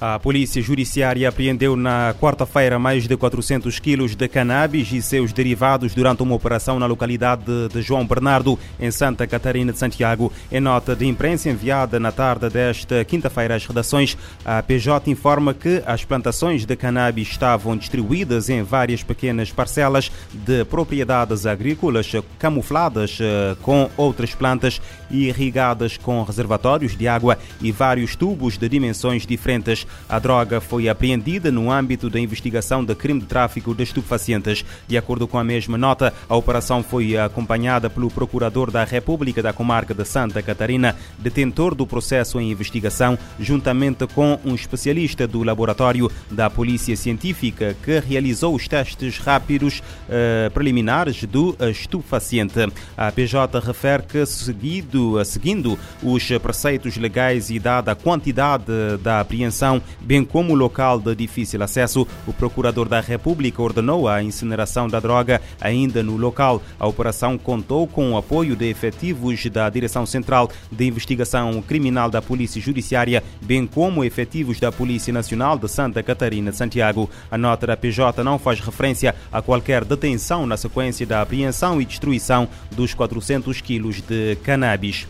A Polícia Judiciária apreendeu na quarta-feira mais de 400 quilos de cannabis e seus derivados durante uma operação na localidade de João Bernardo, em Santa Catarina de Santiago. Em nota de imprensa enviada na tarde desta quinta-feira às redações, a PJ informa que as plantações de cannabis estavam distribuídas em várias pequenas parcelas de propriedades agrícolas camufladas eh, com outras plantas e irrigadas com reservatórios de água e vários tubos de dimensões diferentes. A droga foi apreendida no âmbito da investigação de crime de tráfico de estupefacientes. De acordo com a mesma nota, a operação foi acompanhada pelo Procurador da República da Comarca de Santa Catarina, detentor do processo em investigação, juntamente com um especialista do laboratório da Polícia Científica que realizou os testes rápidos eh, preliminares do estupefaciente. A PJ refere que, seguido, seguindo os preceitos legais e dada a quantidade da apreensão, bem como o local de difícil acesso, o Procurador da República ordenou a incineração da droga ainda no local. A operação contou com o apoio de efetivos da Direção Central de Investigação Criminal da Polícia Judiciária, bem como efetivos da Polícia Nacional de Santa Catarina de Santiago. A nota da PJ não faz referência a qualquer detenção na sequência da apreensão e destruição dos 400 quilos de cannabis.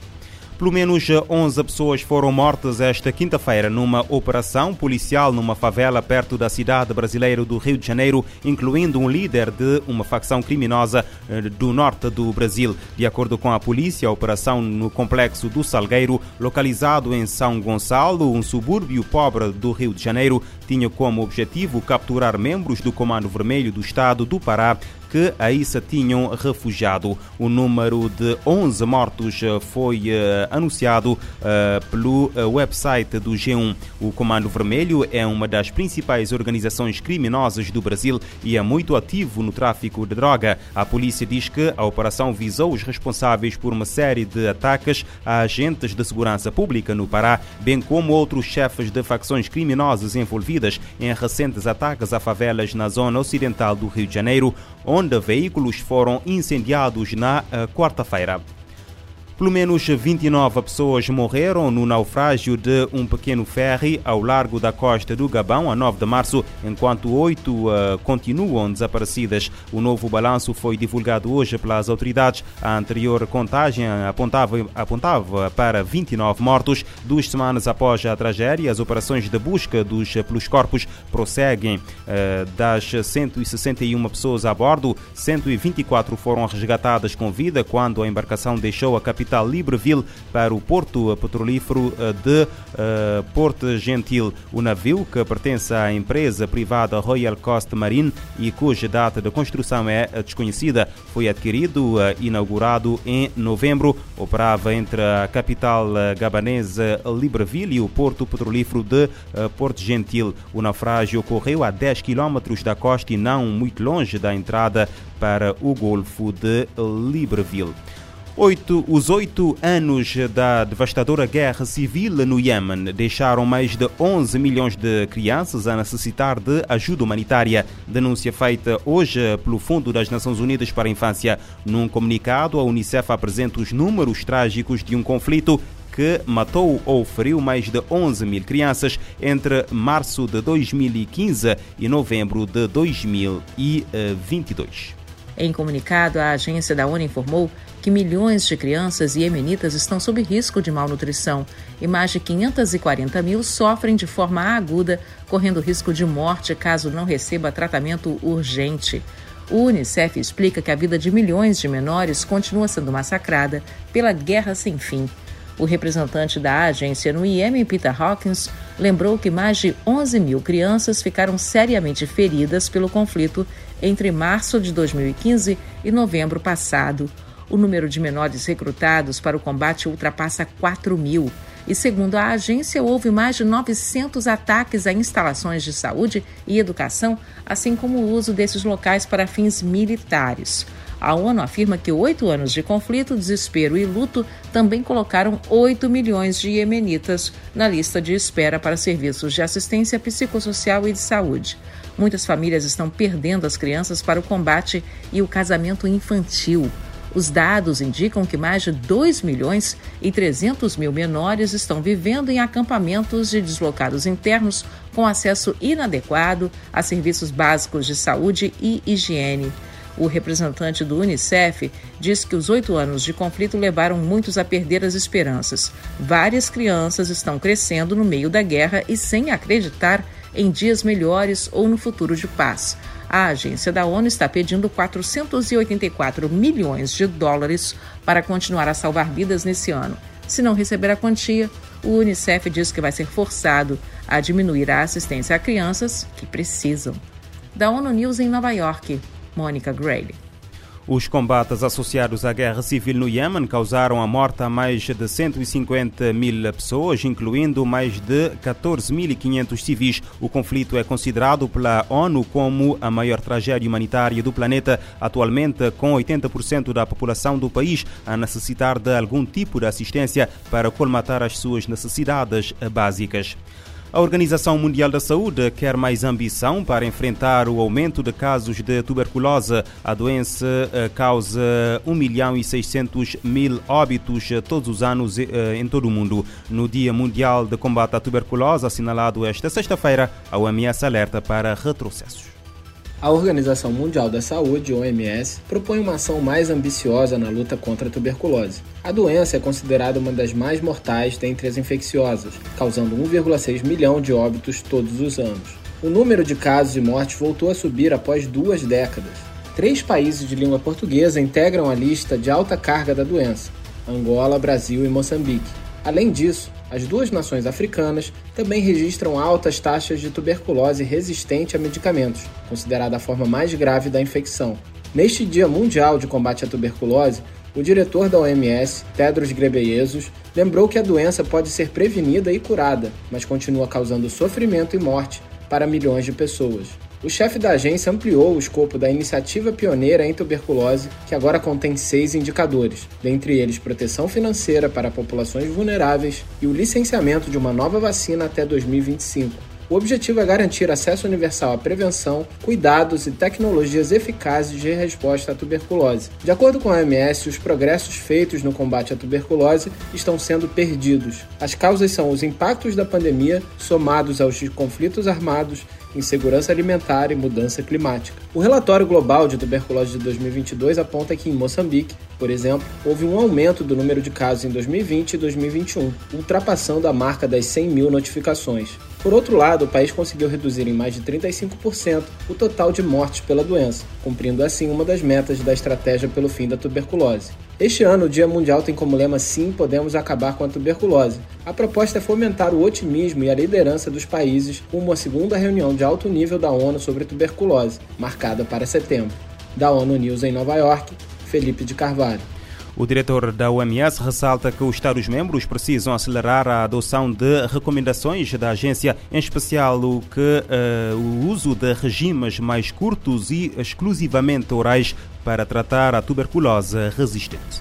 Pelo menos 11 pessoas foram mortas esta quinta-feira numa operação policial numa favela perto da cidade brasileira do Rio de Janeiro, incluindo um líder de uma facção criminosa do norte do Brasil. De acordo com a polícia, a operação no complexo do Salgueiro, localizado em São Gonçalo, um subúrbio pobre do Rio de Janeiro, tinha como objetivo capturar membros do Comando Vermelho do Estado do Pará que aí se tinham refugiado. O número de 11 mortos foi anunciado pelo website do G1. O Comando Vermelho é uma das principais organizações criminosas do Brasil e é muito ativo no tráfico de droga. A polícia diz que a operação visou os responsáveis por uma série de ataques a agentes de segurança pública no Pará, bem como outros chefes de facções criminosas envolvidas em recentes ataques a favelas na zona ocidental do Rio de Janeiro, onde veículos foram incendiados na quarta-feira. Pelo menos 29 pessoas morreram no naufrágio de um pequeno ferry ao largo da costa do Gabão, a 9 de março, enquanto oito uh, continuam desaparecidas. O novo balanço foi divulgado hoje pelas autoridades. A anterior contagem apontava, apontava para 29 mortos. Duas semanas após a tragédia, as operações de busca dos, pelos corpos prosseguem. Uh, das 161 pessoas a bordo, 124 foram resgatadas com vida quando a embarcação deixou a capital capital Libreville para o porto petrolífero de uh, Porto Gentil. O navio, que pertence à empresa privada Royal Coast Marine e cuja data de construção é desconhecida, foi adquirido e inaugurado em novembro. Operava entre a capital gabanesa Libreville e o porto petrolífero de Porto Gentil. O naufrágio ocorreu a 10 km da costa e não muito longe da entrada para o Golfo de Libreville. Oito, os oito anos da devastadora guerra civil no Iêmen deixaram mais de 11 milhões de crianças a necessitar de ajuda humanitária. Denúncia feita hoje pelo Fundo das Nações Unidas para a Infância. Num comunicado, a Unicef apresenta os números trágicos de um conflito que matou ou feriu mais de 11 mil crianças entre março de 2015 e novembro de 2022. Em comunicado, a agência da ONU informou que milhões de crianças iemenitas estão sob risco de malnutrição e mais de 540 mil sofrem de forma aguda, correndo risco de morte caso não receba tratamento urgente. O Unicef explica que a vida de milhões de menores continua sendo massacrada pela guerra sem fim. O representante da agência no Iêmen, Peter Hawkins, lembrou que mais de 11 mil crianças ficaram seriamente feridas pelo conflito entre março de 2015 e novembro passado. O número de menores recrutados para o combate ultrapassa 4 mil. E, segundo a agência, houve mais de 900 ataques a instalações de saúde e educação, assim como o uso desses locais para fins militares. A ONU afirma que oito anos de conflito, desespero e luto também colocaram 8 milhões de iemenitas na lista de espera para serviços de assistência psicossocial e de saúde. Muitas famílias estão perdendo as crianças para o combate e o casamento infantil. Os dados indicam que mais de 2 milhões e 300 mil menores estão vivendo em acampamentos de deslocados internos com acesso inadequado a serviços básicos de saúde e higiene. O representante do Unicef diz que os oito anos de conflito levaram muitos a perder as esperanças. Várias crianças estão crescendo no meio da guerra e sem acreditar em dias melhores ou no futuro de paz. A agência da ONU está pedindo 484 milhões de dólares para continuar a salvar vidas nesse ano. Se não receber a quantia, o Unicef diz que vai ser forçado a diminuir a assistência a crianças que precisam. Da ONU News em Nova York, Mônica Grayle. Os combates associados à guerra civil no Iêmen causaram a morte a mais de 150 mil pessoas, incluindo mais de 14.500 civis. O conflito é considerado pela ONU como a maior tragédia humanitária do planeta, atualmente com 80% da população do país a necessitar de algum tipo de assistência para colmatar as suas necessidades básicas. A Organização Mundial da Saúde quer mais ambição para enfrentar o aumento de casos de tuberculose. A doença eh, causa 1 milhão e 600 mil óbitos eh, todos os anos eh, em todo o mundo. No Dia Mundial de Combate à Tuberculose, assinalado esta sexta-feira, a OMS alerta para retrocessos. A Organização Mundial da Saúde, OMS, propõe uma ação mais ambiciosa na luta contra a tuberculose. A doença é considerada uma das mais mortais dentre as infecciosas, causando 1,6 milhão de óbitos todos os anos. O número de casos e mortes voltou a subir após duas décadas. Três países de língua portuguesa integram a lista de alta carga da doença: Angola, Brasil e Moçambique. Além disso, as duas nações africanas também registram altas taxas de tuberculose resistente a medicamentos, considerada a forma mais grave da infecção. Neste Dia Mundial de Combate à Tuberculose, o diretor da OMS, Tedros Ghebreyesus, lembrou que a doença pode ser prevenida e curada, mas continua causando sofrimento e morte para milhões de pessoas. O chefe da agência ampliou o escopo da iniciativa pioneira em tuberculose, que agora contém seis indicadores, dentre eles proteção financeira para populações vulneráveis e o licenciamento de uma nova vacina até 2025. O objetivo é garantir acesso universal à prevenção, cuidados e tecnologias eficazes de resposta à tuberculose. De acordo com a OMS, os progressos feitos no combate à tuberculose estão sendo perdidos. As causas são os impactos da pandemia, somados aos conflitos armados insegurança alimentar e mudança climática. O relatório global de tuberculose de 2022 aponta que em Moçambique, por exemplo, houve um aumento do número de casos em 2020 e 2021, ultrapassando a marca das 100 mil notificações. Por outro lado, o país conseguiu reduzir em mais de 35% o total de mortes pela doença, cumprindo assim uma das metas da estratégia pelo fim da tuberculose. Este ano, o Dia Mundial tem como lema Sim, podemos acabar com a tuberculose. A proposta é fomentar o otimismo e a liderança dos países rumo à segunda reunião de alto nível da ONU sobre tuberculose, marcada para setembro. Da ONU News em Nova York, Felipe de Carvalho. O diretor da OMS ressalta que os Estados-membros precisam acelerar a adoção de recomendações da agência, em especial o, que, uh, o uso de regimes mais curtos e exclusivamente orais para tratar a tuberculose resistente.